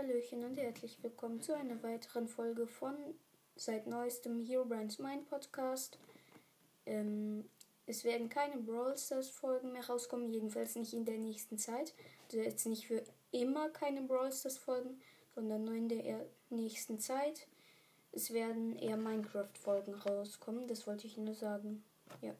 Hallöchen und herzlich willkommen zu einer weiteren Folge von seit neuestem Hero Brands Mind Podcast. Ähm, es werden keine Brawl Stars Folgen mehr rauskommen, jedenfalls nicht in der nächsten Zeit. Also jetzt nicht für immer keine Brawl Stars Folgen, sondern nur in der nächsten Zeit. Es werden eher Minecraft Folgen rauskommen, das wollte ich nur sagen. Ja.